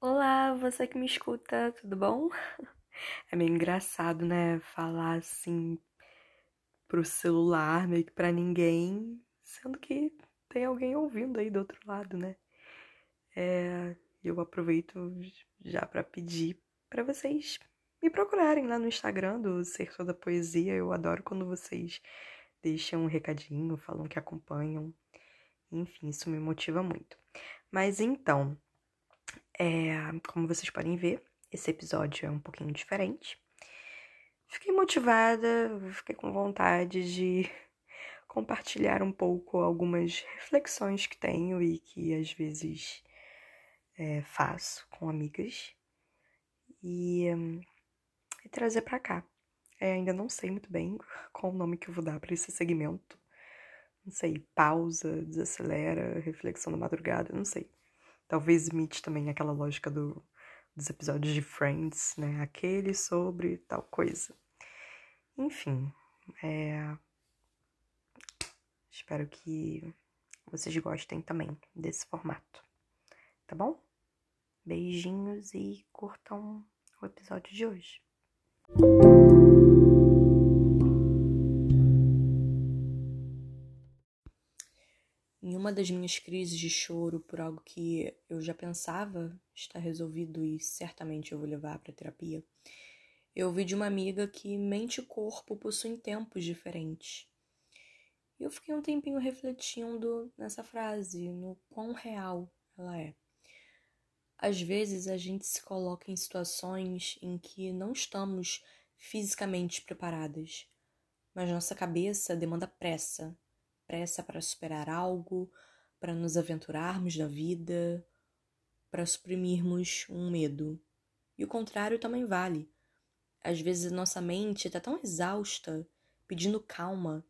Olá, você que me escuta, tudo bom? É meio engraçado, né? Falar assim pro celular, meio que pra ninguém, sendo que tem alguém ouvindo aí do outro lado, né? É, eu aproveito já para pedir para vocês me procurarem lá no Instagram do Ser Toda Poesia. Eu adoro quando vocês deixam um recadinho, falam que acompanham. Enfim, isso me motiva muito. Mas então, é, como vocês podem ver, esse episódio é um pouquinho diferente. Fiquei motivada, fiquei com vontade de compartilhar um pouco algumas reflexões que tenho e que às vezes é, faço com amigas e, e trazer para cá. É, ainda não sei muito bem qual o nome que eu vou dar para esse segmento. Não sei, pausa, desacelera, reflexão da madrugada, não sei. Talvez imite também aquela lógica do, dos episódios de Friends, né? Aquele sobre tal coisa. Enfim, é... espero que vocês gostem também desse formato, tá bom? Beijinhos e curtam o episódio de hoje. Em uma das minhas crises de choro por algo que eu já pensava estar resolvido e certamente eu vou levar para terapia, eu ouvi de uma amiga que mente e corpo possuem tempos diferentes. E eu fiquei um tempinho refletindo nessa frase, no quão real ela é. Às vezes a gente se coloca em situações em que não estamos fisicamente preparadas, mas nossa cabeça demanda pressa pressa para superar algo, para nos aventurarmos na vida, para suprimirmos um medo. E o contrário também vale. Às vezes a nossa mente está tão exausta, pedindo calma,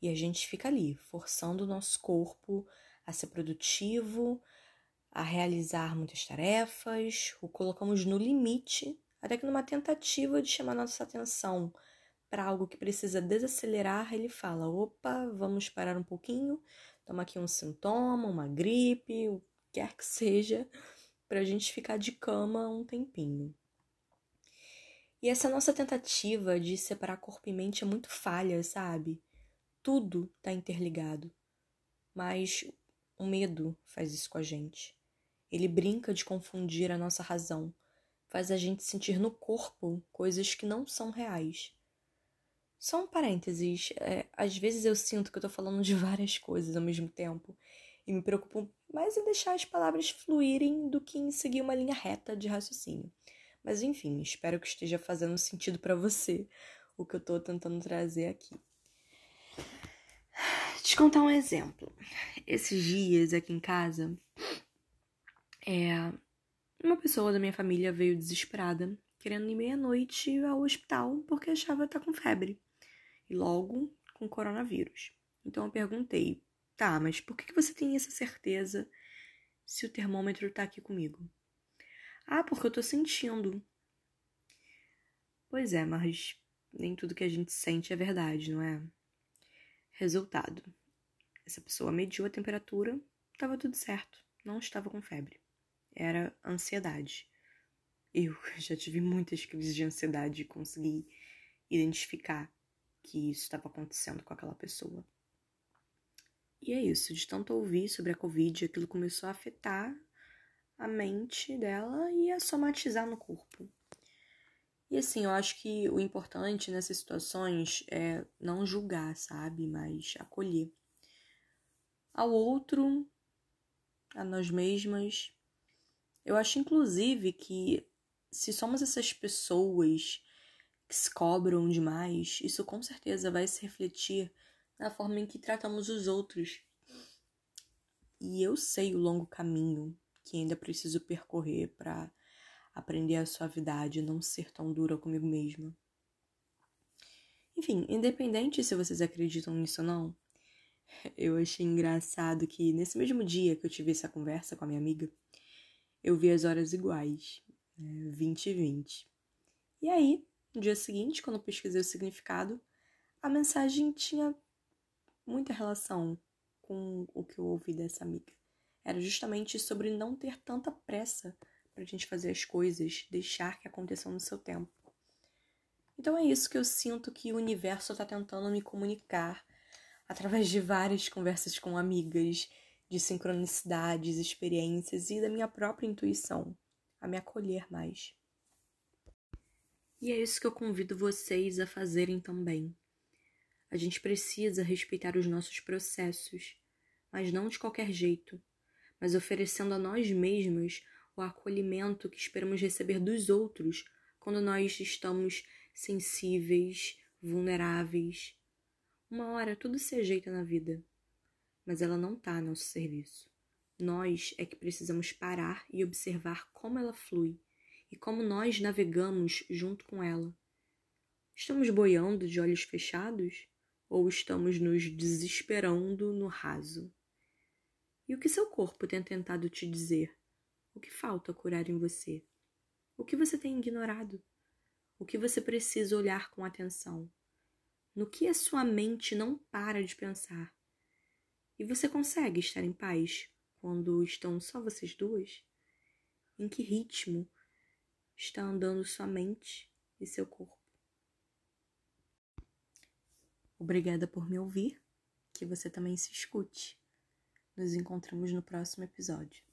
e a gente fica ali, forçando o nosso corpo a ser produtivo, a realizar muitas tarefas, o colocamos no limite, até que numa tentativa de chamar nossa atenção para algo que precisa desacelerar, ele fala: opa, vamos parar um pouquinho, toma aqui um sintoma, uma gripe, o que quer que seja, para a gente ficar de cama um tempinho. E essa nossa tentativa de separar corpo e mente é muito falha, sabe? Tudo está interligado. Mas o medo faz isso com a gente. Ele brinca de confundir a nossa razão, faz a gente sentir no corpo coisas que não são reais. Só um parênteses, é, às vezes eu sinto que eu tô falando de várias coisas ao mesmo tempo e me preocupo mais em deixar as palavras fluírem do que em seguir uma linha reta de raciocínio. Mas enfim, espero que esteja fazendo sentido para você o que eu tô tentando trazer aqui. Te contar um exemplo. Esses dias aqui em casa, é, uma pessoa da minha família veio desesperada, querendo ir meia-noite ao hospital porque achava estar tá com febre e logo com coronavírus. Então eu perguntei, tá, mas por que você tem essa certeza se o termômetro tá aqui comigo? Ah, porque eu tô sentindo. Pois é, mas nem tudo que a gente sente é verdade, não é? Resultado: essa pessoa mediu a temperatura, estava tudo certo, não estava com febre. Era ansiedade. Eu já tive muitas crises de ansiedade e consegui identificar que isso estava acontecendo com aquela pessoa. E é isso, de tanto ouvir sobre a Covid, aquilo começou a afetar a mente dela e a somatizar no corpo. E assim, eu acho que o importante nessas situações é não julgar, sabe? Mas acolher. Ao outro, a nós mesmas. Eu acho, inclusive, que se somos essas pessoas que se cobram demais, isso com certeza vai se refletir na forma em que tratamos os outros. E eu sei o longo caminho que ainda preciso percorrer para aprender a suavidade e não ser tão dura comigo mesma. Enfim, independente se vocês acreditam nisso ou não, eu achei engraçado que nesse mesmo dia que eu tive essa conversa com a minha amiga, eu vi as horas iguais, né, 20 e 20. E aí, no dia seguinte, quando pesquisei o significado, a mensagem tinha muita relação com o que eu ouvi dessa amiga. Era justamente sobre não ter tanta pressa pra gente fazer as coisas, deixar que aconteçam no seu tempo. Então é isso que eu sinto que o universo está tentando me comunicar através de várias conversas com amigas, de sincronicidades, experiências e da minha própria intuição, a me acolher mais. E é isso que eu convido vocês a fazerem também. A gente precisa respeitar os nossos processos, mas não de qualquer jeito, mas oferecendo a nós mesmos o acolhimento que esperamos receber dos outros quando nós estamos sensíveis, vulneráveis. Uma hora tudo se ajeita na vida, mas ela não está a nosso serviço. Nós é que precisamos parar e observar como ela flui e como nós navegamos junto com ela. Estamos boiando de olhos fechados ou estamos nos desesperando no raso? E o que seu corpo tem tentado te dizer? O que falta curar em você? O que você tem ignorado? o que você precisa olhar com atenção, no que a sua mente não para de pensar. E você consegue estar em paz quando estão só vocês duas? Em que ritmo está andando sua mente e seu corpo? Obrigada por me ouvir, que você também se escute. Nos encontramos no próximo episódio.